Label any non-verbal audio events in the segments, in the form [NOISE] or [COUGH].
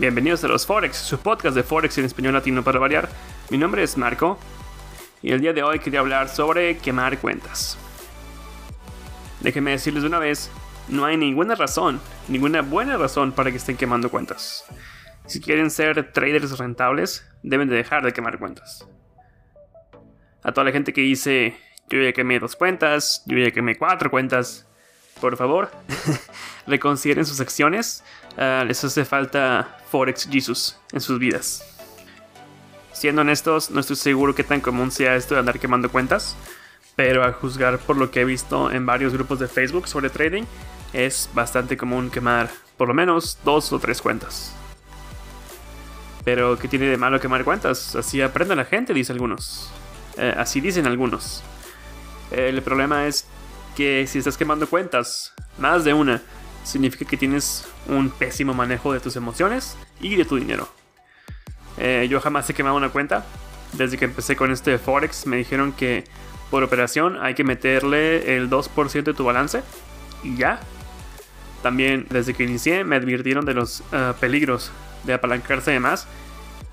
Bienvenidos a los Forex, su podcast de Forex en español latino para variar. Mi nombre es Marco y el día de hoy quería hablar sobre quemar cuentas. Déjenme decirles de una vez, no hay ninguna razón, ninguna buena razón para que estén quemando cuentas. Si quieren ser traders rentables, deben de dejar de quemar cuentas. A toda la gente que dice, yo ya quemé dos cuentas, yo ya quemé cuatro cuentas, por favor, [LAUGHS] reconsideren sus acciones. Ah, les hace falta Forex Jesus en sus vidas. Siendo honestos, no estoy seguro qué tan común sea esto de andar quemando cuentas, pero a juzgar por lo que he visto en varios grupos de Facebook sobre trading, es bastante común quemar por lo menos dos o tres cuentas. Pero, ¿qué tiene de malo quemar cuentas? Así aprende la gente, dice algunos. Eh, así dicen algunos. El problema es que si estás quemando cuentas, más de una, significa que tienes un pésimo manejo de tus emociones y de tu dinero. Eh, yo jamás he quemado una cuenta. Desde que empecé con este Forex me dijeron que por operación hay que meterle el 2% de tu balance y ya. También desde que inicié me advirtieron de los eh, peligros de apalancarse de más.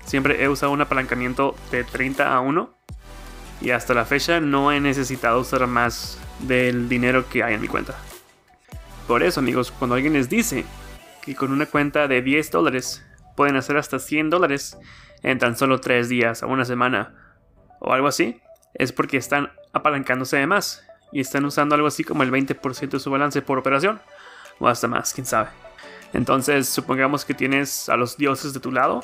Siempre he usado un apalancamiento de 30 a 1 y hasta la fecha no he necesitado usar más del dinero que hay en mi cuenta. Por eso amigos, cuando alguien les dice que con una cuenta de 10 dólares pueden hacer hasta 100 dólares en tan solo 3 días o una semana o algo así, es porque están apalancándose de más y están usando algo así como el 20% de su balance por operación o hasta más, quién sabe. Entonces, supongamos que tienes a los dioses de tu lado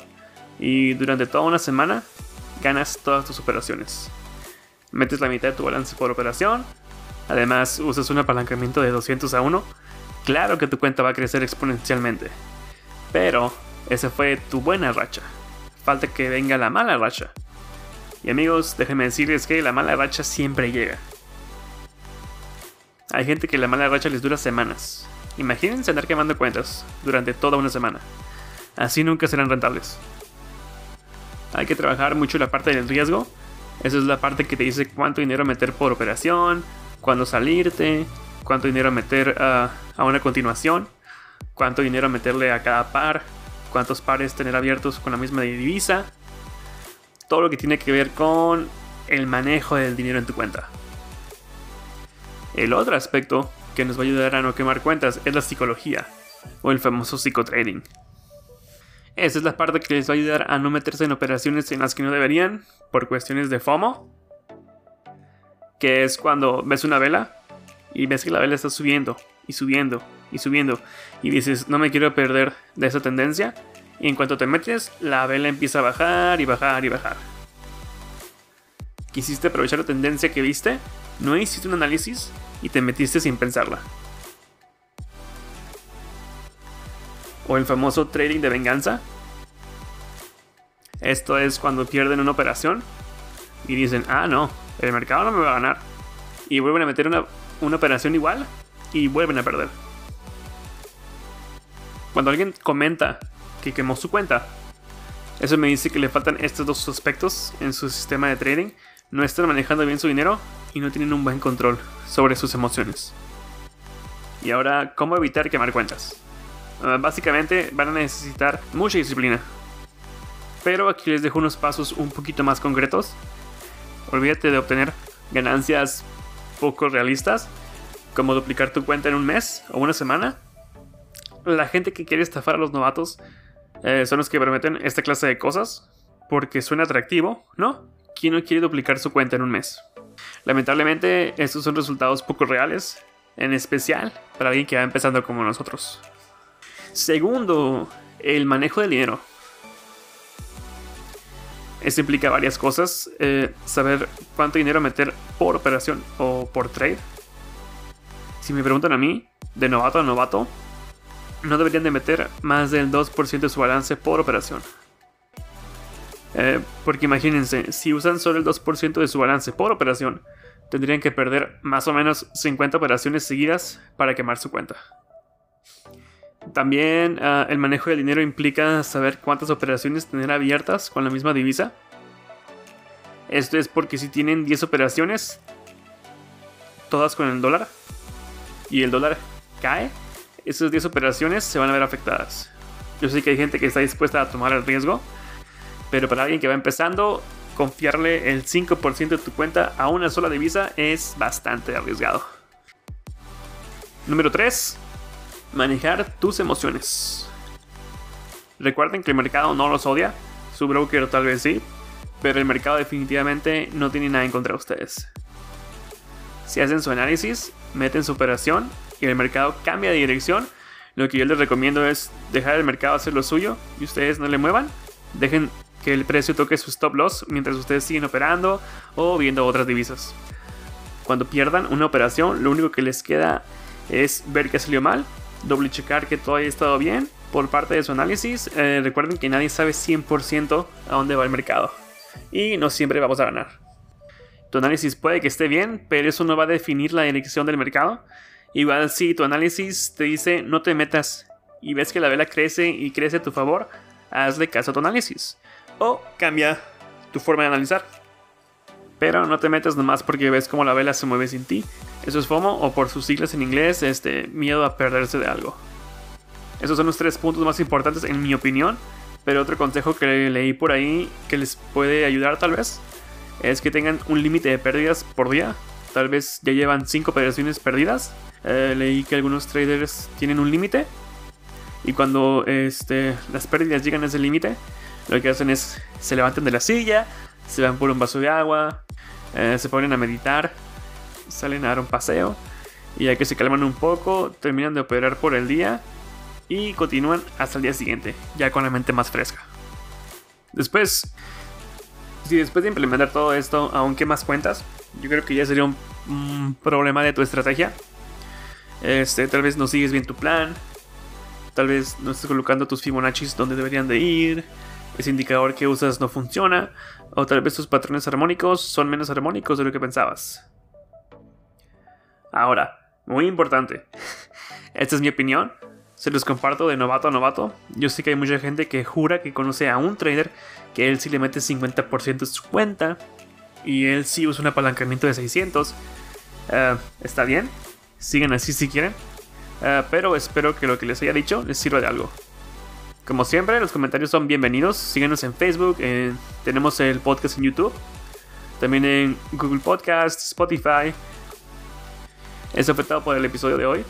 y durante toda una semana ganas todas tus operaciones. Metes la mitad de tu balance por operación, además usas un apalancamiento de 200 a 1, claro que tu cuenta va a crecer exponencialmente. Pero esa fue tu buena racha. Falta que venga la mala racha. Y amigos, déjenme decirles que la mala racha siempre llega. Hay gente que la mala racha les dura semanas. Imagínense andar quemando cuentas durante toda una semana. Así nunca serán rentables. Hay que trabajar mucho la parte del riesgo. Esa es la parte que te dice cuánto dinero meter por operación, cuándo salirte, cuánto dinero meter a una continuación, cuánto dinero meterle a cada par, cuántos pares tener abiertos con la misma divisa. Todo lo que tiene que ver con el manejo del dinero en tu cuenta. El otro aspecto que nos va a ayudar a no quemar cuentas es la psicología o el famoso psicotrading. Esa es la parte que les va a ayudar a no meterse en operaciones en las que no deberían por cuestiones de FOMO, que es cuando ves una vela y ves que la vela está subiendo y subiendo y subiendo y dices no me quiero perder de esa tendencia y en cuanto te metes la vela empieza a bajar y bajar y bajar. Quisiste aprovechar la tendencia que viste, no hiciste un análisis y te metiste sin pensarla. O el famoso trading de venganza. Esto es cuando pierden una operación y dicen, ah, no, el mercado no me va a ganar. Y vuelven a meter una, una operación igual y vuelven a perder. Cuando alguien comenta que quemó su cuenta, eso me dice que le faltan estos dos aspectos en su sistema de trading. No están manejando bien su dinero y no tienen un buen control sobre sus emociones. Y ahora, ¿cómo evitar quemar cuentas? Ah, básicamente van a necesitar mucha disciplina. Pero aquí les dejo unos pasos un poquito más concretos. Olvídate de obtener ganancias poco realistas, como duplicar tu cuenta en un mes o una semana. La gente que quiere estafar a los novatos eh, son los que prometen esta clase de cosas porque suena atractivo, ¿no? ¿Quién no quiere duplicar su cuenta en un mes? Lamentablemente, estos son resultados poco reales, en especial para alguien que va empezando como nosotros. Segundo, el manejo del dinero. Esto implica varias cosas. Eh, saber cuánto dinero meter por operación o por trade. Si me preguntan a mí, de novato a novato, no deberían de meter más del 2% de su balance por operación. Eh, porque imagínense, si usan solo el 2% de su balance por operación, tendrían que perder más o menos 50 operaciones seguidas para quemar su cuenta. También ah, el manejo del dinero implica saber cuántas operaciones tener abiertas con la misma divisa. Esto es porque si tienen 10 operaciones, todas con el dólar, y el dólar cae, esas 10 operaciones se van a ver afectadas. Yo sé que hay gente que está dispuesta a tomar el riesgo, pero para alguien que va empezando, confiarle el 5% de tu cuenta a una sola divisa es bastante arriesgado. Número 3. Manejar tus emociones. Recuerden que el mercado no los odia, su broker tal vez sí, pero el mercado definitivamente no tiene nada en contra de ustedes. Si hacen su análisis, meten su operación y el mercado cambia de dirección, lo que yo les recomiendo es dejar el mercado hacer lo suyo y ustedes no le muevan. Dejen que el precio toque su stop loss mientras ustedes siguen operando o viendo otras divisas. Cuando pierdan una operación, lo único que les queda es ver que salió mal, doble checar que todo haya estado bien por parte de su análisis. Eh, recuerden que nadie sabe 100% a dónde va el mercado y no siempre vamos a ganar. Tu análisis puede que esté bien, pero eso no va a definir la dirección del mercado. Igual si tu análisis te dice no te metas y ves que la vela crece y crece a tu favor, hazle caso a tu análisis o cambia tu forma de analizar. Pero no te metas nomás porque ves cómo la vela se mueve sin ti. Eso es FOMO o por sus siglas en inglés, este, miedo a perderse de algo. Esos son los tres puntos más importantes en mi opinión. Pero otro consejo que leí por ahí que les puede ayudar tal vez es que tengan un límite de pérdidas por día. Tal vez ya llevan 5 operaciones perdidas. Eh, leí que algunos traders tienen un límite. Y cuando este, las pérdidas llegan a ese límite, lo que hacen es se levantan de la silla, se van por un vaso de agua, eh, se ponen a meditar, salen a dar un paseo y ya que se calman un poco, terminan de operar por el día y continúan hasta el día siguiente, ya con la mente más fresca. Después, si después de implementar todo esto aún más cuentas, yo creo que ya sería un, problema de tu estrategia. Este, tal vez no sigues bien tu plan, tal vez no estás colocando tus Fibonacci donde deberían de ir, ese indicador que usas no funciona, o tal vez tus patrones armónicos son menos armónicos de lo que pensabas. Ahora, muy importante, esta es mi opinión, se los comparto de novato a novato. Yo sé que hay mucha gente que jura que conoce a un trader que él sí le mete 50% de su cuenta y él sí usa un apalancamiento de 600. Eh, está bien, sigan así si quieren, eh, pero espero que lo que les haya dicho les sirva de algo. Como siempre, los comentarios son bienvenidos. Síguenos en Facebook, tenemos el podcast en YouTube, también en Google Podcast, Spotify. Eso fue todo por el episodio de hoy.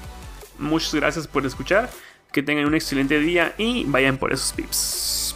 Muchas gracias por escuchar. Que tengan un excelente día y vayan por esos pips.